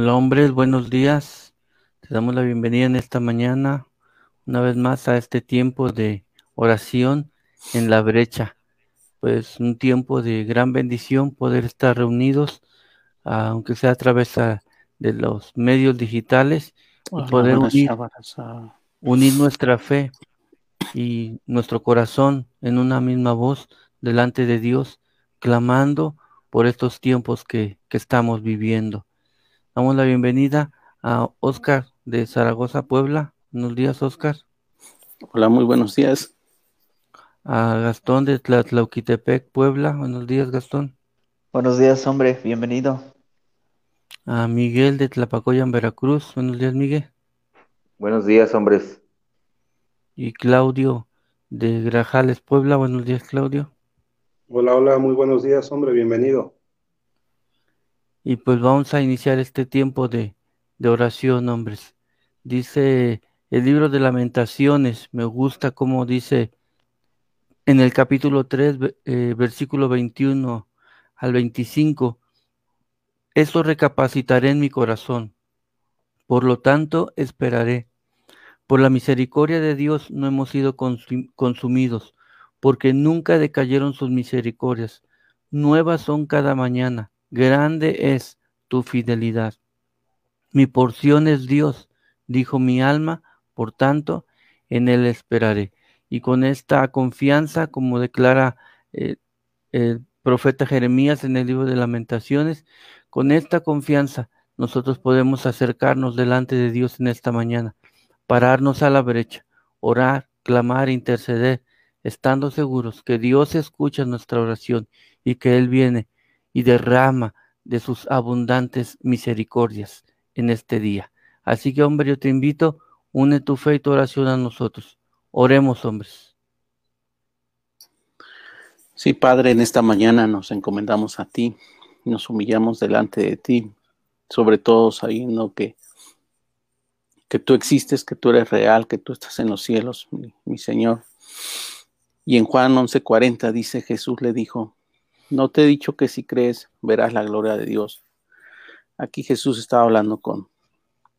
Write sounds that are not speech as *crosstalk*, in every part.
Hola hombres, buenos días. Te damos la bienvenida en esta mañana, una vez más a este tiempo de oración en la brecha. Pues un tiempo de gran bendición poder estar reunidos, aunque sea a través de los medios digitales, y poder unir, unir nuestra fe y nuestro corazón en una misma voz delante de Dios, clamando por estos tiempos que, que estamos viviendo. Damos la bienvenida a Oscar de Zaragoza, Puebla. Buenos días, Oscar. Hola, muy buenos días. A Gastón de Tlatlauquitepec, Puebla. Buenos días, Gastón. Buenos días, hombre. Bienvenido. A Miguel de Tlapacoyan, Veracruz. Buenos días, Miguel. Buenos días, hombres. Y Claudio de Grajales, Puebla. Buenos días, Claudio. Hola, hola, muy buenos días, hombre. Bienvenido. Y pues vamos a iniciar este tiempo de, oración, hombres. Dice el libro de lamentaciones, me gusta como dice en el capítulo 3, eh, versículo 21 al 25, eso recapacitaré en mi corazón, por lo tanto esperaré. Por la misericordia de Dios no hemos sido consumidos, porque nunca decayeron sus misericordias. Nuevas son cada mañana grande es tu fidelidad. Mi porción es Dios, dijo mi alma, por tanto, en Él esperaré. Y con esta confianza, como declara eh, el profeta Jeremías en el libro de lamentaciones, con esta confianza nosotros podemos acercarnos delante de Dios en esta mañana, pararnos a la brecha, orar, clamar, interceder, estando seguros que Dios escucha nuestra oración y que Él viene y derrama de sus abundantes misericordias en este día. Así que, hombre, yo te invito, une tu fe y tu oración a nosotros. Oremos, hombres. Sí, Padre, en esta mañana nos encomendamos a ti, nos humillamos delante de ti, sobre todo sabiendo que, que tú existes, que tú eres real, que tú estás en los cielos, mi, mi Señor. Y en Juan 11:40 dice, Jesús le dijo, no te he dicho que si crees verás la gloria de Dios. Aquí Jesús estaba hablando con,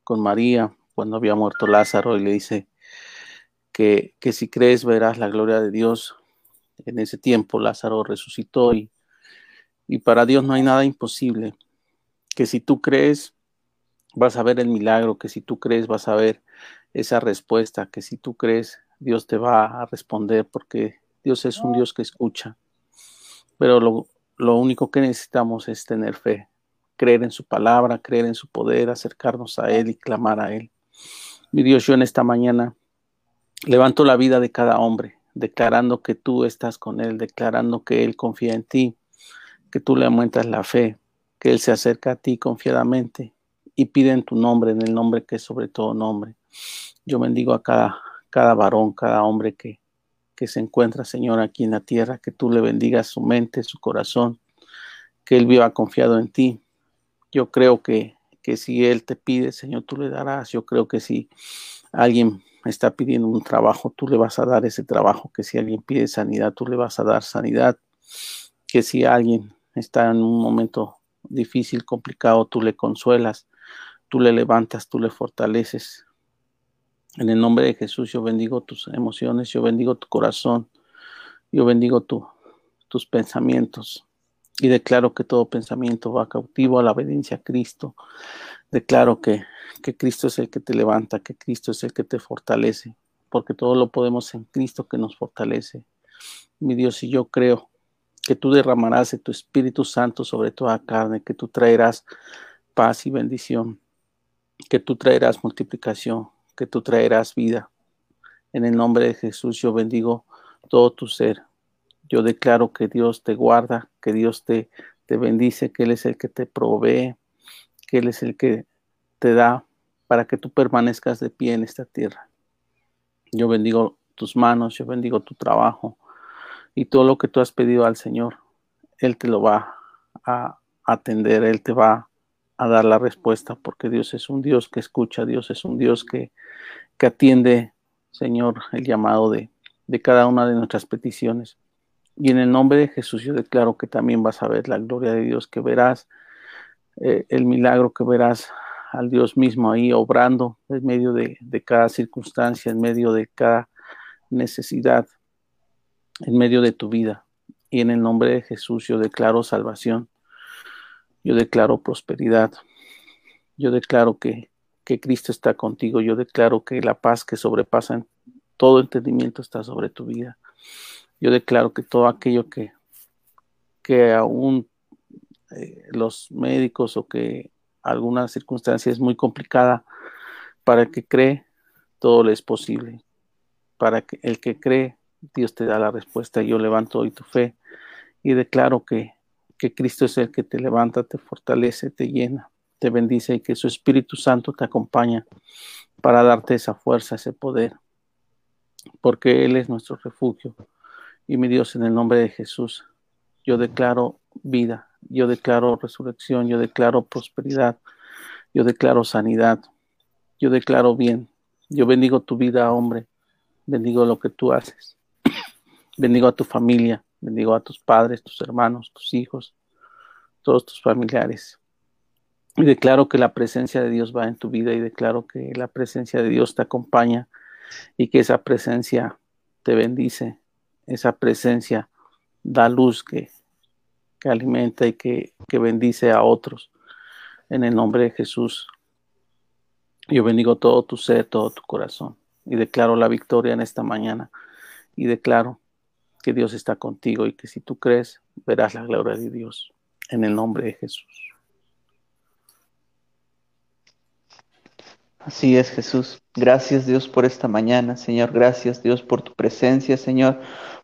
con María cuando había muerto Lázaro y le dice que, que si crees verás la gloria de Dios. En ese tiempo Lázaro resucitó y, y para Dios no hay nada imposible. Que si tú crees vas a ver el milagro, que si tú crees vas a ver esa respuesta, que si tú crees Dios te va a responder porque Dios es un Dios que escucha pero lo, único que necesitamos es tener fe, creer en su palabra, creer en su poder, acercarnos a Él y clamar a Él. Mi Dios, yo en esta mañana levanto la vida de cada hombre, declarando que tú estás con Él, declarando que Él confía en ti, que tú le aumentas la fe, que Él se acerca a ti confiadamente y pide en tu nombre, en el nombre que es sobre todo nombre. Yo bendigo a cada, cada varón, cada hombre que, que se encuentra, Señor, aquí en la tierra, que tú le bendigas su mente, su corazón, que Él viva confiado en ti. Yo creo que, que si Él te pide, Señor, tú le darás. Yo creo que si alguien está pidiendo un trabajo, tú le vas a dar ese trabajo. Que si alguien pide sanidad, tú le vas a dar sanidad. Que si alguien está en un momento difícil, complicado, tú le consuelas, tú le levantas, tú le fortaleces. En el nombre de Jesús yo bendigo tus emociones, yo bendigo tu corazón, yo bendigo tus pensamientos y declaro que todo pensamiento va cautivo a la obediencia a Cristo. Declaro que, que Cristo es el que te levanta, que Cristo es el que te fortalece, porque todo lo podemos en Cristo que nos fortalece. Mi Dios, y yo creo que tú derramarás de tu Espíritu Santo sobre toda carne, que tú traerás paz y bendición, que tú traerás multiplicación, que tú traerás vida. En el nombre de Jesús yo bendigo todo tu ser. Yo declaro que Dios te guarda, que Dios te, te bendice, que Él es el que te provee, que Él es el que te da para que tú permanezcas de pie en esta tierra. Yo bendigo tus manos, yo bendigo tu trabajo y todo lo que tú has pedido al Señor, Él te lo va a atender, Él te va a dar la respuesta, porque Dios es un Dios que escucha, Dios es un Dios que, que atiende, Señor, el llamado de, de cada una de nuestras peticiones. Y en el nombre de Jesús yo declaro que también vas a ver la gloria de Dios, que verás eh, el milagro que verás al Dios mismo ahí obrando en medio de, de cada circunstancia, en medio de cada necesidad, en medio de tu vida. Y en el nombre de Jesús yo declaro salvación, yo declaro prosperidad, yo declaro que, que Cristo está contigo, yo declaro que la paz que sobrepasa todo entendimiento está sobre tu vida. Yo declaro que todo aquello que, que aún eh, los médicos o que alguna circunstancia es muy complicada, para el que cree, todo le es posible. Para que el que cree, Dios te da la respuesta. Yo levanto hoy tu fe y declaro que, que Cristo es el que te levanta, te fortalece, te llena, te bendice y que su Espíritu Santo te acompaña para darte esa fuerza, ese poder, porque Él es nuestro refugio. Y mi Dios, en el nombre de Jesús, yo declaro vida, yo declaro resurrección, yo declaro prosperidad, yo declaro sanidad, yo declaro bien, yo bendigo tu vida, hombre, bendigo lo que tú haces, bendigo a tu familia, bendigo a tus padres, tus hermanos, tus hijos, todos tus familiares. Y declaro que la presencia de Dios va en tu vida y declaro que la presencia de Dios te acompaña y que esa presencia te bendice, esa presencia da luz que que alimenta y que, bendice a otros. En el nombre de Jesús, yo bendigo todo tu ser, todo tu corazón y declaro la victoria en esta mañana y declaro que Dios está contigo y que si tú crees, verás la gloria de Dios en el nombre de Jesús. Así es, Jesús. Gracias Dios por esta mañana, Señor. Gracias Dios por tu presencia, Señor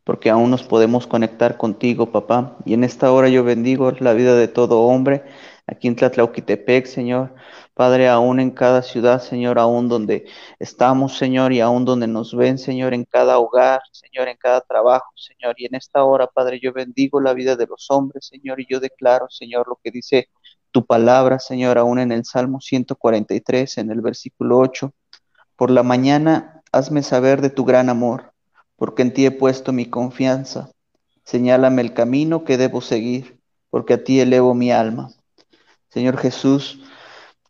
porque aún nos podemos conectar contigo, papá. Y en esta hora yo bendigo la vida de todo hombre aquí en Tlatlauquitepec, Señor. Padre, aún en cada ciudad, Señor, aún donde estamos, Señor, y aún donde nos ven, Señor, en cada hogar, Señor, en cada trabajo, Señor. Y en esta hora, Padre, yo bendigo la vida de los hombres, Señor, y yo declaro, Señor, lo que dice tu palabra, Señor, aún en el Salmo 143, en el versículo 8. Por la mañana, hazme saber de tu gran amor porque en ti he puesto mi confianza. Señálame el camino que debo seguir, porque a ti elevo mi alma. Señor Jesús,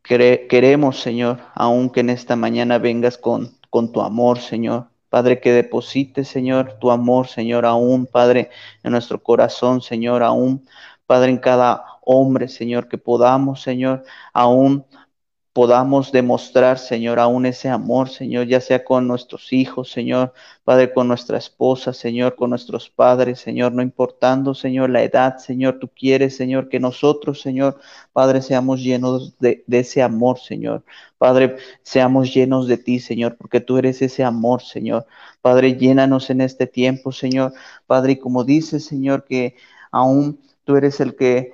queremos, Señor, aunque en esta mañana vengas con, con tu amor, Señor. Padre, que deposites, Señor, tu amor, Señor, aún, Padre, en nuestro corazón, Señor, aún, Padre, en cada hombre, Señor, que podamos, Señor, aún podamos demostrar, Señor, aún ese amor, Señor, ya sea con nuestros hijos, Señor, Padre, con nuestra esposa, Señor, con nuestros padres, Señor, no importando, Señor, la edad, Señor, tú quieres, Señor, que nosotros, Señor, Padre, seamos llenos de, ese amor, Señor. Padre, seamos llenos de ti, Señor, porque tú eres ese amor, Señor. Padre, llénanos en este tiempo, Señor. Padre, y como dices, Señor, que aún tú eres el que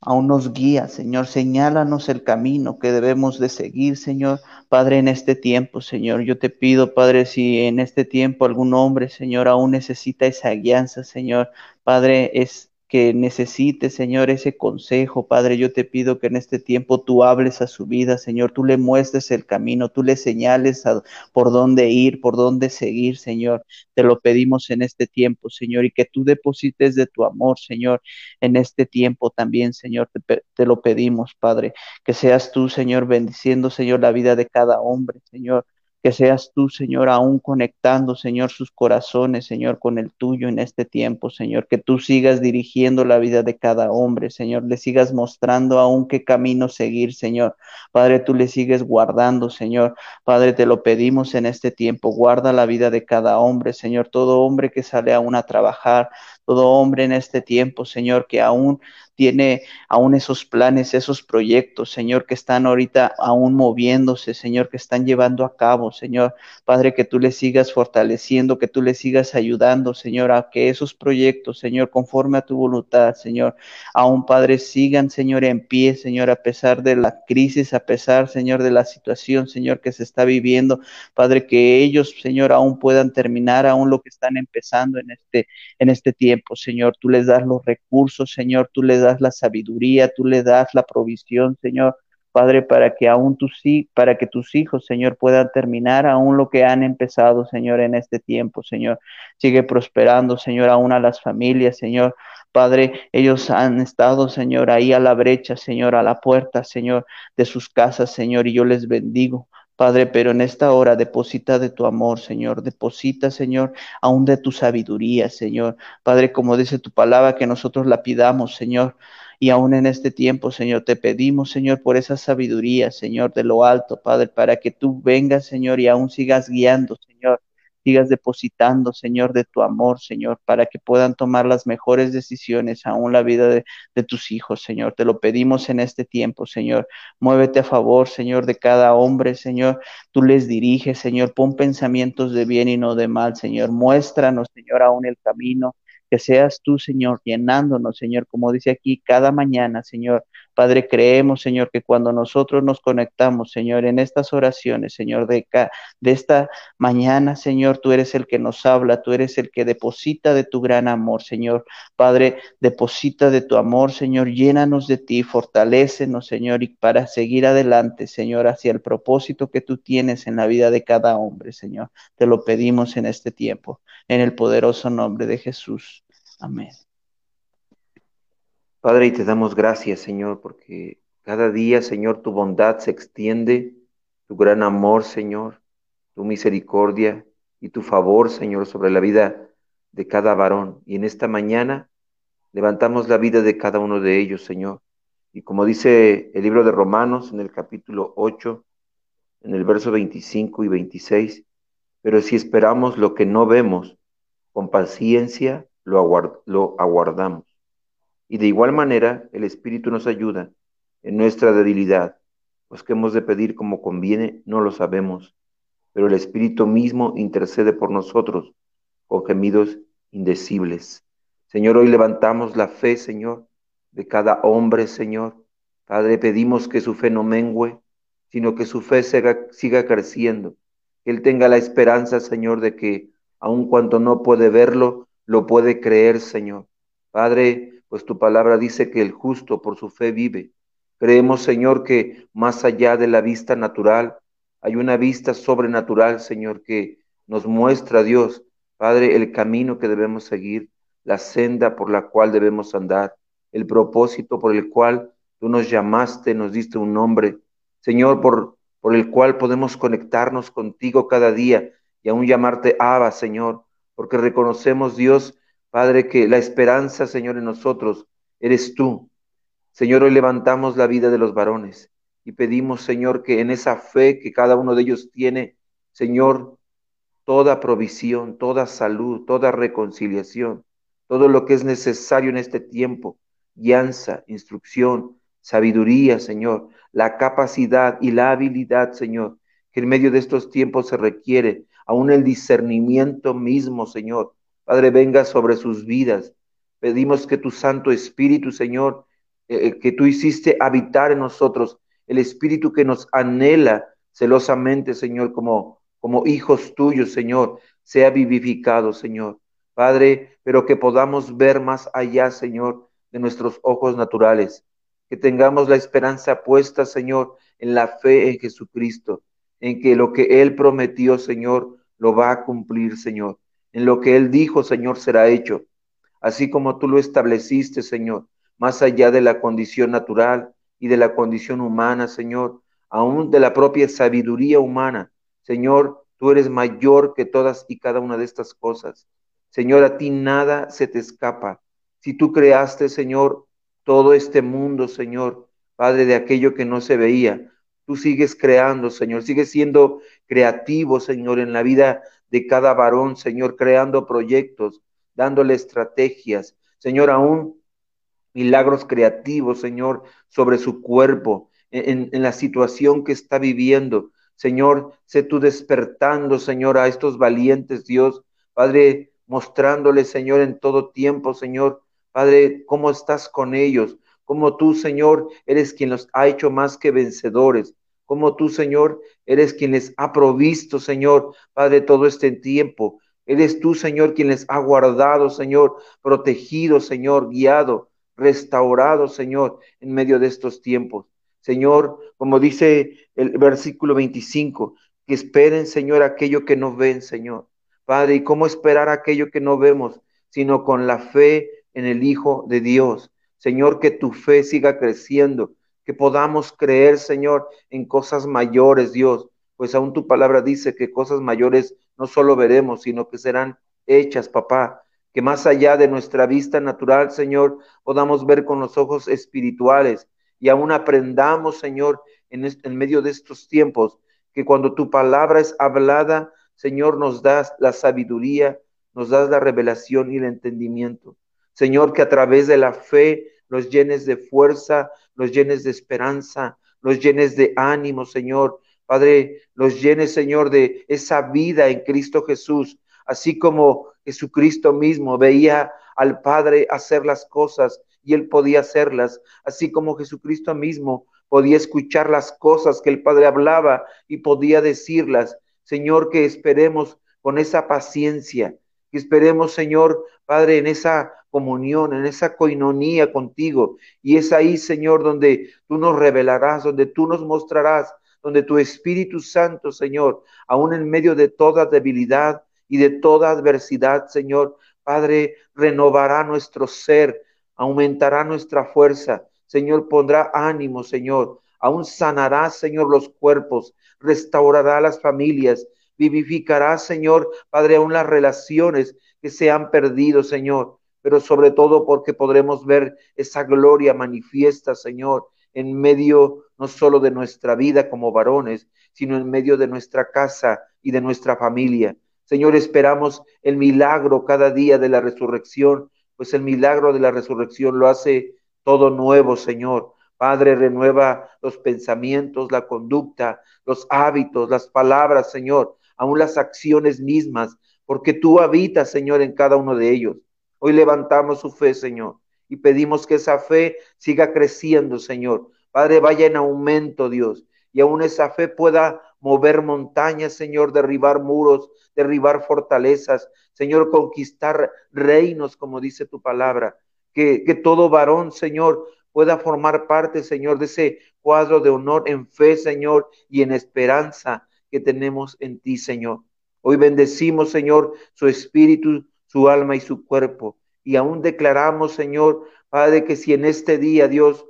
aún nos guía, Señor. Señálanos el camino que debemos de seguir, Señor. Padre, en este tiempo, Señor, yo te pido, Padre, si en este tiempo algún hombre, Señor, aún necesita esa guianza, Señor. Padre, es que necesite, Señor, ese consejo, Padre. Yo te pido que en este tiempo tú hables a su vida, Señor. Tú le muestres el camino, tú le señales por dónde ir, por dónde seguir, Señor. Te lo pedimos en este tiempo, Señor, y que tú deposites de tu amor, Señor, en este tiempo también, Señor. Te, te lo pedimos, Padre. Que seas tú, Señor, bendiciendo, Señor, la vida de cada hombre, Señor que seas tú, Señor, aún conectando, Señor, sus corazones, Señor, con el tuyo en este tiempo, Señor. Que tú sigas dirigiendo la vida de cada hombre, Señor. Le sigas mostrando aún qué camino seguir, Señor. Padre, tú le sigues guardando, Señor. Padre, te lo pedimos en este tiempo. Guarda la vida de cada hombre, Señor. Todo hombre que sale aún a trabajar, todo hombre en este tiempo, Señor, que aún tiene aún esos planes, esos proyectos, Señor, que están ahorita aún moviéndose, Señor, que están llevando a cabo, Señor. Padre, que tú le sigas fortaleciendo, que tú le sigas ayudando, Señor, a que esos proyectos, Señor, conforme a tu voluntad, Señor, aún, Padre, sigan, Señor, en pie, Señor, a pesar de la crisis, a pesar, Señor, de la situación, Señor, que se está viviendo. Padre, que ellos, Señor, aún puedan terminar aún lo que están empezando en este, en este tiempo, Señor. Tú les das los recursos, Señor, tú les das la sabiduría, tú le das la provisión, Señor. Padre, para que aún tus, para que tus hijos, Señor, puedan terminar aún lo que han empezado, Señor, en este tiempo, Señor. Sigue prosperando, Señor, aún a las familias, Señor. Padre, ellos han estado, Señor, ahí a la brecha, Señor, a la puerta, Señor, de sus casas, Señor, y yo les bendigo. Padre, pero en esta hora deposita de tu amor, Señor, deposita, Señor, aún de tu sabiduría, Señor. Padre, como dice tu palabra, que nosotros la pidamos, Señor. Y aún en este tiempo, Señor, te pedimos, Señor, por esa sabiduría, Señor, de lo alto, Padre, para que tú vengas, Señor, y aún sigas guiando, Señor, sigas depositando, Señor, de tu amor, Señor, para que puedan tomar las mejores decisiones aún la vida de, de, tus hijos, Señor. Te lo pedimos en este tiempo, Señor. Muévete a favor, Señor, de cada hombre, Señor. Tú les diriges, Señor. Pon pensamientos de bien y no de mal, Señor. Muéstranos, Señor, aún el camino que seas tú, Señor, llenándonos, Señor, como dice aquí, cada mañana, Señor. Padre, creemos, Señor, que cuando nosotros nos conectamos, Señor, en estas oraciones, Señor, de, de esta mañana, Señor, tú eres el que nos habla, tú eres el que deposita de tu gran amor, Señor. Padre, deposita de tu amor, Señor, llénanos de ti, fortalécenos, Señor, y para seguir adelante, Señor, hacia el propósito que tú tienes en la vida de cada hombre, Señor. Te lo pedimos en este tiempo, en el poderoso nombre de Jesús. Amén. Padre, y te damos gracias, Señor, porque cada día, Señor, tu bondad se extiende, tu gran amor, Señor, tu misericordia y tu favor, Señor, sobre la vida de cada varón. Y en esta mañana levantamos la vida de cada uno de ellos, Señor. Y como dice el libro de Romanos en el capítulo 8, en el verso 25 y 26, pero si esperamos lo que no vemos, con paciencia lo, lo aguardamos. Y de igual manera, el Espíritu nos ayuda en nuestra debilidad, pues que hemos de pedir como conviene, no lo sabemos, pero el Espíritu mismo intercede por nosotros con gemidos indecibles. Señor, hoy levantamos la fe, Señor, de cada hombre, Señor. Padre, pedimos que su fe no mengüe, sino que su fe siga, siga creciendo. Que Él tenga la esperanza, Señor, de que aun cuando no puede verlo, lo puede creer, Señor. Padre, pues tu palabra dice que el justo por su fe vive. Creemos, Señor, que más allá de la vista natural, hay una vista sobrenatural, Señor, que nos muestra, Dios, Padre, el camino que debemos seguir, la senda por la cual debemos andar, el propósito por el cual tú nos llamaste, nos diste un nombre, Señor, por, por el cual podemos conectarnos contigo cada día y aún llamarte Abba, Señor, porque reconocemos, Dios, Padre, que la esperanza, Señor, en nosotros eres tú. Señor, hoy levantamos la vida de los varones y pedimos, Señor, que en esa fe que cada uno de ellos tiene, Señor, toda provisión, toda salud, toda reconciliación, todo lo que es necesario en este tiempo, guianza, instrucción, sabiduría, Señor, la capacidad y la habilidad, Señor, que en medio de estos tiempos se requiere aún el discernimiento mismo, Señor. Padre, venga sobre sus vidas. Pedimos que tu Santo Espíritu, Señor, eh, eh, que tú hiciste habitar en nosotros, el Espíritu que nos anhela celosamente, Señor, como, como hijos tuyos, Señor, sea vivificado, Señor. Padre, pero que podamos ver más allá, Señor, de nuestros ojos naturales. Que tengamos la esperanza puesta, Señor, en la fe en Jesucristo en que lo que Él prometió, Señor, lo va a cumplir, Señor. En lo que Él dijo, Señor, será hecho. Así como tú lo estableciste, Señor, más allá de la condición natural y de la condición humana, Señor, aún de la propia sabiduría humana. Señor, tú eres mayor que todas y cada una de estas cosas. Señor, a ti nada se te escapa. Si tú creaste, Señor, todo este mundo, Señor, Padre, de aquello que no se veía, Tú sigues creando, Señor, sigues siendo creativo, Señor, en la vida de cada varón, Señor, creando proyectos, dándole estrategias, Señor, aún milagros creativos, Señor, sobre su cuerpo, en, en, la situación que está viviendo. Señor, sé tú despertando, Señor, a estos valientes, Dios, Padre, mostrándole, Señor, en todo tiempo, Señor, Padre, cómo estás con ellos, como tú, Señor, eres quien los ha hecho más que vencedores, como tú, Señor, eres quien les ha provisto, Señor, Padre, todo este tiempo. Eres tú, Señor, quien les ha guardado, Señor, protegido, Señor, guiado, restaurado, Señor, en medio de estos tiempos. Señor, como dice el versículo 25, que esperen, Señor, aquello que no ven, Señor. Padre, ¿y cómo esperar aquello que no vemos? Sino con la fe en el Hijo de Dios. Señor, que tu fe siga creciendo, que podamos creer, Señor, en cosas mayores, Dios, pues aún tu palabra dice que cosas mayores no solo veremos, sino que serán hechas, papá. Que más allá de nuestra vista natural, Señor, podamos ver con los ojos espirituales y aún aprendamos, Señor, en, en medio de estos tiempos, que cuando tu palabra es hablada, Señor, nos das la sabiduría, nos das la revelación y el entendimiento. Señor, que a través de la fe los llenes de fuerza, los llenes de esperanza, los llenes de ánimo, Señor, Padre, los llenes, Señor, de esa vida en Cristo Jesús, así como Jesucristo mismo veía al Padre hacer las cosas y él podía hacerlas, así como Jesucristo mismo podía escuchar las cosas que el Padre hablaba y podía decirlas. Señor, que esperemos con esa paciencia, que esperemos, Señor, Padre, en esa comunión, en esa coinonía contigo. Y es ahí, Señor, donde tú nos revelarás, donde tú nos mostrarás donde tu Espíritu Santo, Señor, aún en medio de toda debilidad y de toda adversidad, Señor, Padre, renovará nuestro ser, aumentará nuestra fuerza, Señor, pondrá ánimo, Señor, aún sanará, Señor, los cuerpos, restaurará las familias, vivificará, Señor, Padre, aún las relaciones que se han perdido, Señor, pero sobre todo porque podremos ver esa gloria manifiesta, Señor, en medio no solo de nuestra vida como varones, sino en medio de nuestra casa y de nuestra familia. Señor, esperamos el milagro cada día de la resurrección, pues el milagro de la resurrección lo hace todo nuevo, Señor. Padre, renueva los pensamientos, la conducta, los hábitos, las palabras, Señor, aún las acciones mismas, porque tú habitas, Señor, en cada uno de ellos. Hoy levantamos su fe, Señor y pedimos que esa fe siga creciendo, Señor. Padre, vaya en aumento, Dios, y aún esa fe pueda mover montañas, Señor, derribar muros, derribar fortalezas, Señor, conquistar reinos, como dice tu palabra. Que, que todo varón, Señor, pueda formar parte, Señor, de ese cuadro de honor en fe, Señor, y en esperanza que tenemos en ti, Señor. Hoy bendecimos, Señor, su espíritu, su alma y su cuerpo. Y aún declaramos, Señor, Padre, que si en este día, Dios,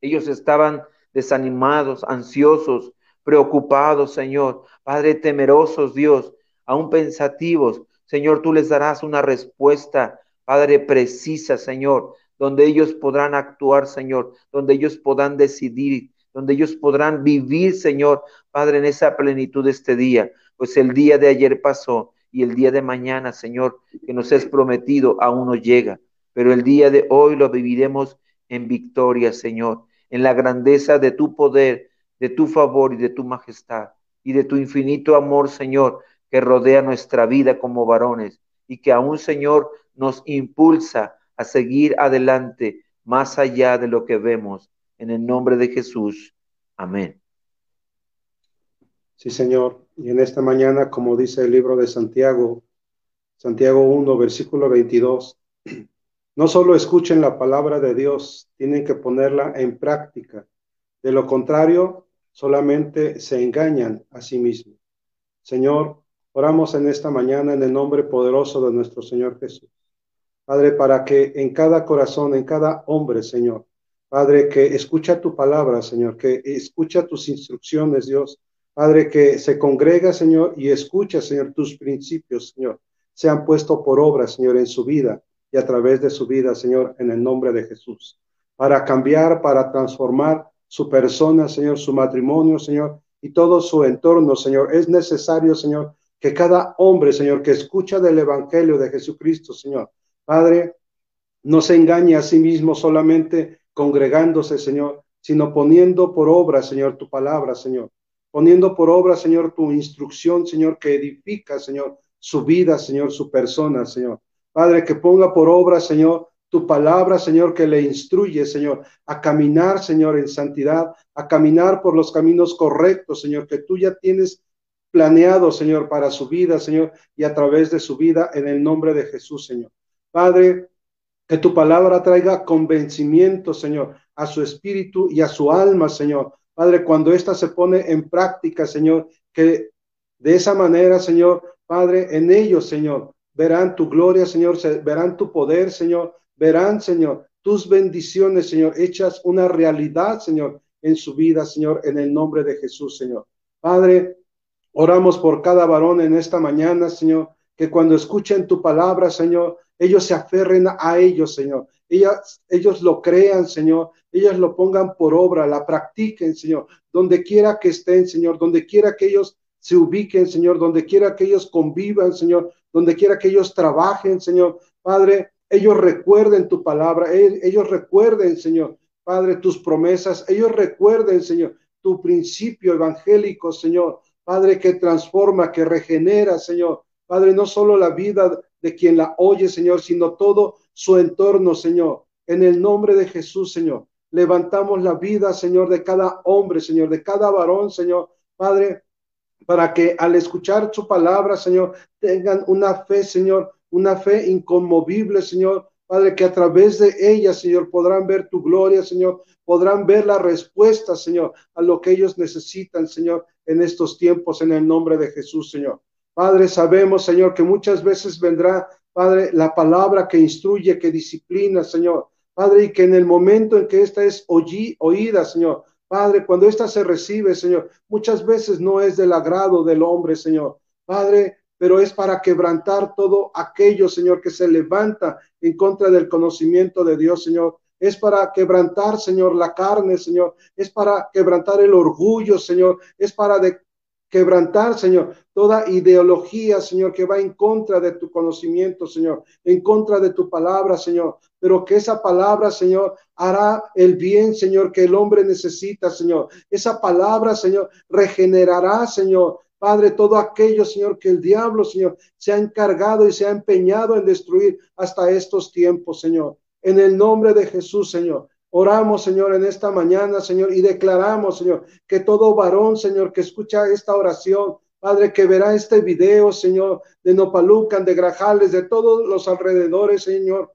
ellos estaban desanimados, ansiosos, preocupados, Señor, Padre, temerosos, Dios, aún pensativos, Señor, tú les darás una respuesta, Padre, precisa, Señor, donde ellos podrán actuar, Señor, donde ellos podrán decidir, donde ellos podrán vivir, Señor, Padre, en esa plenitud de este día. Pues el día de ayer pasó y el día de mañana, Señor, que nos has prometido aún no llega, pero el día de hoy lo viviremos en victoria, Señor, en la grandeza de tu poder, de tu favor y de tu majestad y de tu infinito amor, Señor, que rodea nuestra vida como varones y que aún, Señor, nos impulsa a seguir adelante más allá de lo que vemos. En el nombre de Jesús. Amén. Sí, Señor. Y en esta mañana, como dice el libro de Santiago, Santiago 1, versículo 22, *clears throat* no solo escuchen la palabra de Dios, tienen que ponerla en práctica. De lo contrario, solamente se engañan a sí mismos. Señor, oramos en esta mañana en el nombre poderoso de nuestro Señor Jesús. Padre, para que en cada corazón, en cada hombre, Señor, Padre, que escucha tu palabra, Señor, que escucha tus instrucciones, Dios, Padre, que se congrega, Señor, y escucha, Señor, tus principios, Señor, se han puesto por obra, Señor, en su vida y a través de su vida, Señor, en el nombre de Jesús, para cambiar, para transformar su persona, Señor, su matrimonio, Señor, y todo su entorno, Señor. Es necesario, Señor, que cada hombre, Señor, que escucha del Evangelio de Jesucristo, Señor, Padre, no se engañe a sí mismo solamente congregándose, Señor, sino poniendo por obra, Señor, tu palabra, Señor poniendo por obra, Señor, tu instrucción, Señor, que edifica, Señor, su vida, Señor, su persona, Señor. Padre, que ponga por obra, Señor, tu palabra, Señor, que le instruye, Señor, a caminar, Señor, en santidad, a caminar por los caminos correctos, Señor, que tú ya tienes planeado, Señor, para su vida, Señor, y a través de su vida, en el nombre de Jesús, Señor. Padre, que tu palabra traiga convencimiento, Señor, a su espíritu y a su alma, Señor, Padre, cuando ésta se pone en práctica, Señor, que de esa manera, Señor, Padre, en ellos, Señor, verán tu gloria, Señor, verán tu poder, Señor, verán, Señor, tus bendiciones, Señor, hechas una realidad, Señor, en su vida, Señor, en el nombre de Jesús, Señor. Padre, oramos por cada varón en esta mañana, Señor, que cuando escuchen tu palabra, Señor, ellos se aferren a ellos, Señor. Ellos, ellos lo crean, Señor. Ellos lo pongan por obra, la practiquen, Señor. Donde quiera que estén, Señor. Donde quiera que ellos se ubiquen, Señor. Donde quiera que ellos convivan, Señor. Donde quiera que ellos trabajen, Señor. Padre, ellos recuerden tu palabra. Ellos recuerden, Señor. Padre, tus promesas. Ellos recuerden, Señor, tu principio evangélico, Señor. Padre, que transforma, que regenera, Señor. Padre, no solo la vida de quien la oye, Señor, sino todo su entorno, Señor. En el nombre de Jesús, Señor. Levantamos la vida, Señor, de cada hombre, Señor, de cada varón, Señor. Padre, para que al escuchar su palabra, Señor, tengan una fe, Señor, una fe inconmovible, Señor. Padre, que a través de ella, Señor, podrán ver tu gloria, Señor, podrán ver la respuesta, Señor, a lo que ellos necesitan, Señor, en estos tiempos, en el nombre de Jesús, Señor. Padre, sabemos, Señor, que muchas veces vendrá, Padre, la palabra que instruye, que disciplina, Señor. Padre, y que en el momento en que esta es oída, Señor, Padre, cuando esta se recibe, Señor, muchas veces no es del agrado del hombre, Señor. Padre, pero es para quebrantar todo aquello, Señor, que se levanta en contra del conocimiento de Dios, Señor. Es para quebrantar, Señor, la carne, Señor. Es para quebrantar el orgullo, Señor. Es para quebrantar, Señor, toda ideología, Señor, que va en contra de tu conocimiento, Señor, en contra de tu palabra, Señor, pero que esa palabra, Señor, hará el bien, Señor, que el hombre necesita, Señor. Esa palabra, Señor, regenerará, Señor, Padre, todo aquello, Señor, que el diablo, Señor, se ha encargado y se ha empeñado en destruir hasta estos tiempos, Señor. En el nombre de Jesús, Señor. Oramos, Señor, en esta mañana, Señor, y declaramos, Señor, que todo varón, Señor, que escucha esta oración, Padre, que verá este video, Señor, de Nopalucan, de Grajales, de todos los alrededores, Señor.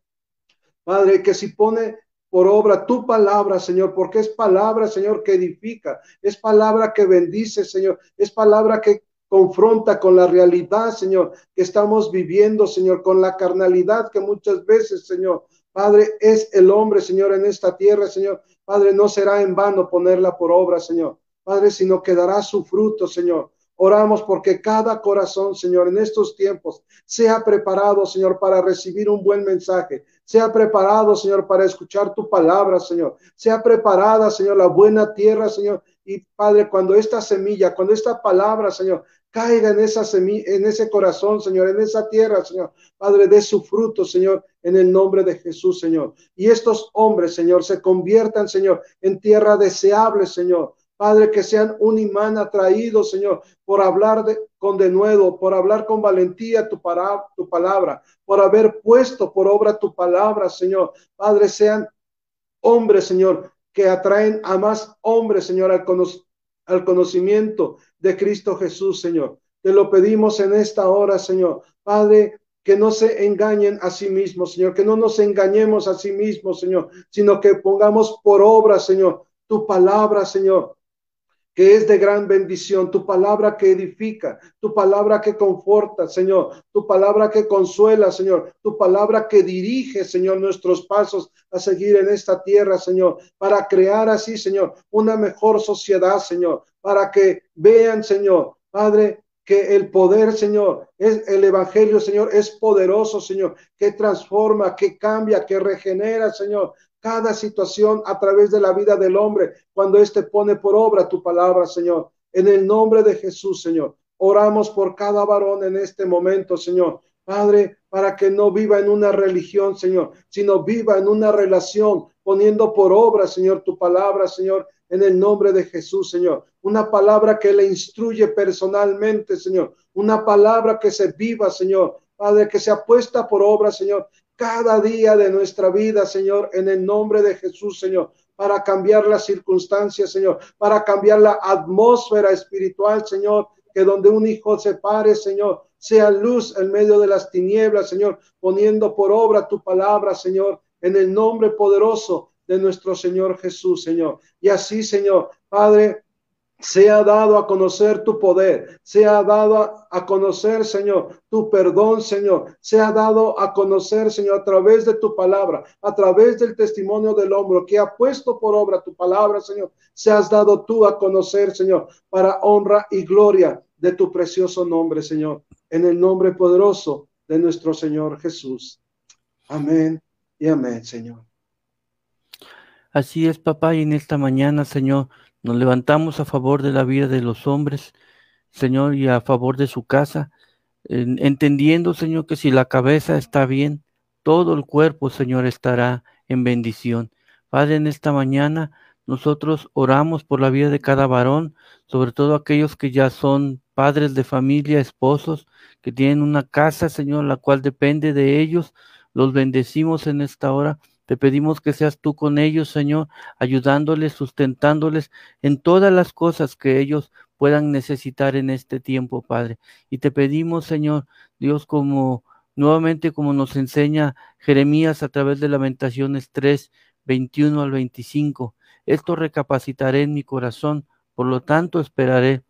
Padre, que si pone por obra tu palabra, Señor, porque es palabra, Señor, que edifica, es palabra que bendice, Señor, es palabra que confronta con la realidad, Señor, que estamos viviendo, Señor, con la carnalidad que muchas veces, Señor, Padre, es el hombre, Señor, en esta tierra, Señor. Padre, no será en vano ponerla por obra, Señor. Padre, sino que dará su fruto, Señor. Oramos porque cada corazón, Señor, en estos tiempos sea preparado, Señor, para recibir un buen mensaje. Sea preparado, Señor, para escuchar tu palabra, Señor. Sea preparada, Señor, la buena tierra, Señor. Y Padre, cuando esta semilla, cuando esta palabra, Señor, caiga en esa semilla, en ese corazón, Señor, en esa tierra, Señor. Padre, de su fruto, Señor, en el nombre de Jesús, Señor. Y estos hombres, Señor, se conviertan, Señor, en tierra deseable, Señor. Padre, que sean un imán atraído, Señor, por hablar de, con denuedo, por hablar con valentía tu, para, tu palabra, por haber puesto por obra tu palabra, Señor. Padre, sean hombres, Señor, que atraen a más hombres, Señor, al, al conocimiento de Cristo Jesús, Señor. Te lo pedimos en esta hora, Señor. Padre, que no se engañen a sí mismos, Señor, que no nos engañemos a sí mismos, Señor, sino que pongamos por obra, Señor, tu palabra, Señor, que es de gran bendición, tu palabra que edifica, tu palabra que conforta, Señor, tu palabra que consuela, Señor, tu palabra que dirige, Señor, nuestros pasos a seguir en esta tierra, Señor, para crear así, Señor, una mejor sociedad, Señor, para que vean, Señor, Padre, que el poder, Señor, es el evangelio, Señor, es poderoso, Señor, que transforma, que cambia, que regenera, Señor, cada situación a través de la vida del hombre cuando éste pone por obra tu palabra, Señor. En el nombre de Jesús, Señor. Oramos por cada varón en este momento, Señor. Padre, para que no viva en una religión, Señor, sino viva en una relación, poniendo por obra, Señor, tu palabra, Señor, en el nombre de Jesús, Señor. Una palabra que le instruye personalmente, Señor. Una palabra que se viva, Señor. Padre, que se apuesta por obra, Señor, cada día de nuestra vida, Señor, en el nombre de Jesús, Señor, para cambiar las circunstancias, Señor, para cambiar la atmósfera espiritual, Señor, que donde un hijo se pare, Señor, sea luz en medio de las tinieblas, Señor, poniendo por obra tu palabra, Señor, en el nombre poderoso de nuestro Señor Jesús, Señor. Y así, Señor, Padre, sea dado a conocer tu poder, sea dado a, conocer, Señor, tu perdón, Señor, sea dado a conocer, Señor, a través de tu palabra, a través del testimonio del hombre que ha puesto por obra tu palabra, Señor, seas dado tú a conocer, Señor, para honra y gloria de tu precioso nombre, Señor, en el nombre poderoso de nuestro Señor Jesús. Amén y amén, Señor. Así es, papá, y en esta mañana, Señor, nos levantamos a favor de la vida de los hombres, Señor, y a favor de su casa, entendiendo, Señor, que si la cabeza está bien, todo el cuerpo, Señor, estará en bendición. Padre, en esta mañana nosotros oramos por la vida de cada varón, sobre todo aquellos que ya son padres de familia, esposos, que tienen una casa, Señor, la cual depende de ellos. Los bendecimos en esta hora te pedimos que seas tú con ellos, Señor, ayudándoles, sustentándoles en todas las cosas que ellos puedan necesitar en este tiempo, Padre. Y te pedimos, Señor, Dios, como nuevamente como nos enseña Jeremías a través de Lamentaciones 3, 21 al 25. Esto recapacitaré en mi corazón, por lo tanto esperaré.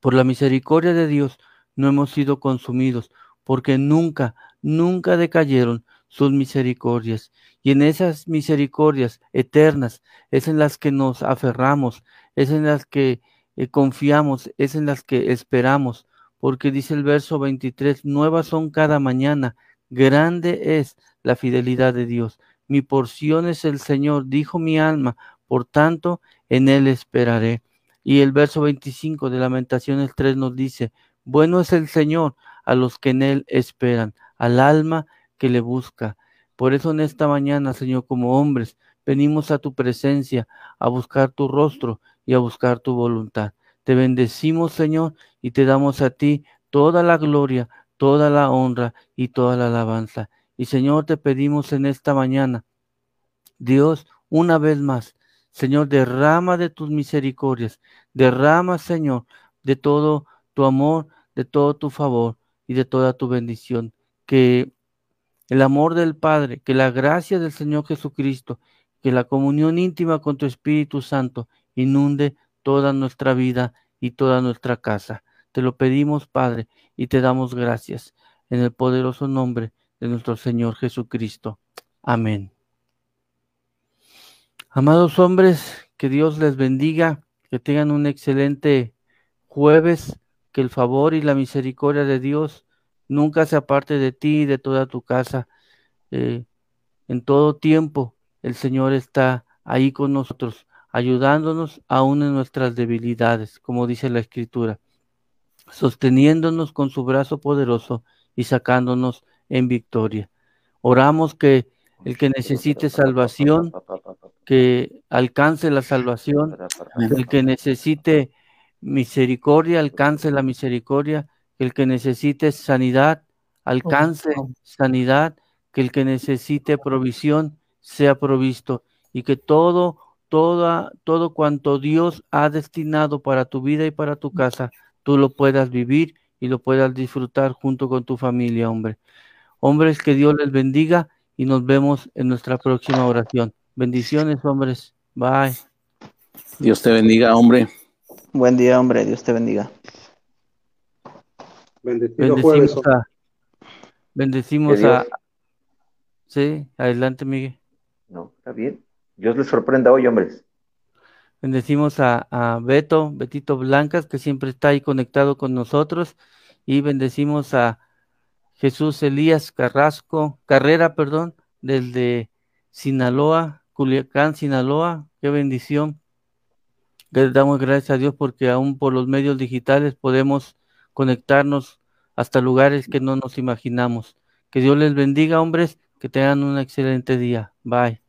Por la misericordia de Dios no hemos sido consumidos, porque nunca, nunca decayeron sus misericordias. Y en esas misericordias eternas es en las que nos aferramos, es en las que eh, confiamos, es en las que esperamos, porque dice el verso 23, nuevas son cada mañana, grande es la fidelidad de Dios. Mi porción es el Señor, dijo mi alma, por tanto, en Él esperaré. Y el verso 25 de Lamentaciones 3 nos dice, bueno es el Señor a los que en Él esperan, al alma que le busca. Por eso en esta mañana, Señor, como hombres, venimos a tu presencia a buscar tu rostro y a buscar tu voluntad. Te bendecimos, Señor, y te damos a ti toda la gloria, toda la honra y toda la alabanza. Y Señor, te pedimos en esta mañana, Dios, una vez más, Señor, derrama de tus misericordias, derrama, Señor, de todo tu amor, de todo tu favor y de toda tu bendición. Que el amor del Padre, que la gracia del Señor Jesucristo, que la comunión íntima con tu Espíritu Santo inunde toda nuestra vida y toda nuestra casa. Te lo pedimos, Padre, y te damos gracias en el poderoso nombre de nuestro Señor Jesucristo. Amén. Amados hombres, que Dios les bendiga, que tengan un excelente jueves, que el favor y la misericordia de Dios nunca se aparte de ti y de toda tu casa. Eh, en todo tiempo el Señor está ahí con nosotros, ayudándonos aún en nuestras debilidades, como dice la Escritura, sosteniéndonos con su brazo poderoso y sacándonos en victoria. Oramos que el que necesite salvación, que alcance la salvación, el que necesite misericordia, alcance la misericordia, que el que necesite sanidad alcance sanidad, que el que necesite provisión sea provisto y que todo, toda, todo cuanto Dios ha destinado para tu vida y para tu casa, tú lo puedas vivir y lo puedas disfrutar junto con tu familia, hombre. Hombres, que Dios les bendiga y nos vemos en nuestra próxima oración. Bendiciones, hombres. Bye. Dios te bendiga, hombre. Buen día, hombre. Dios te bendiga. Bendecimos a, bendecimos a... Sí, adelante, Miguel. No, está bien. Dios les sorprenda hoy, hombres. Bendecimos a, a, Beto, Betito Blancas, que siempre está ahí conectado con nosotros. Y bendecimos a Jesús Elías Carrasco, Carrera, perdón, desde Sinaloa, Culiacán, Sinaloa. Qué bendición. Le damos gracias a Dios porque aún por los medios digitales podemos conectarnos hasta lugares que no nos imaginamos. Que Dios les bendiga, hombres, que tengan un excelente día. Bye.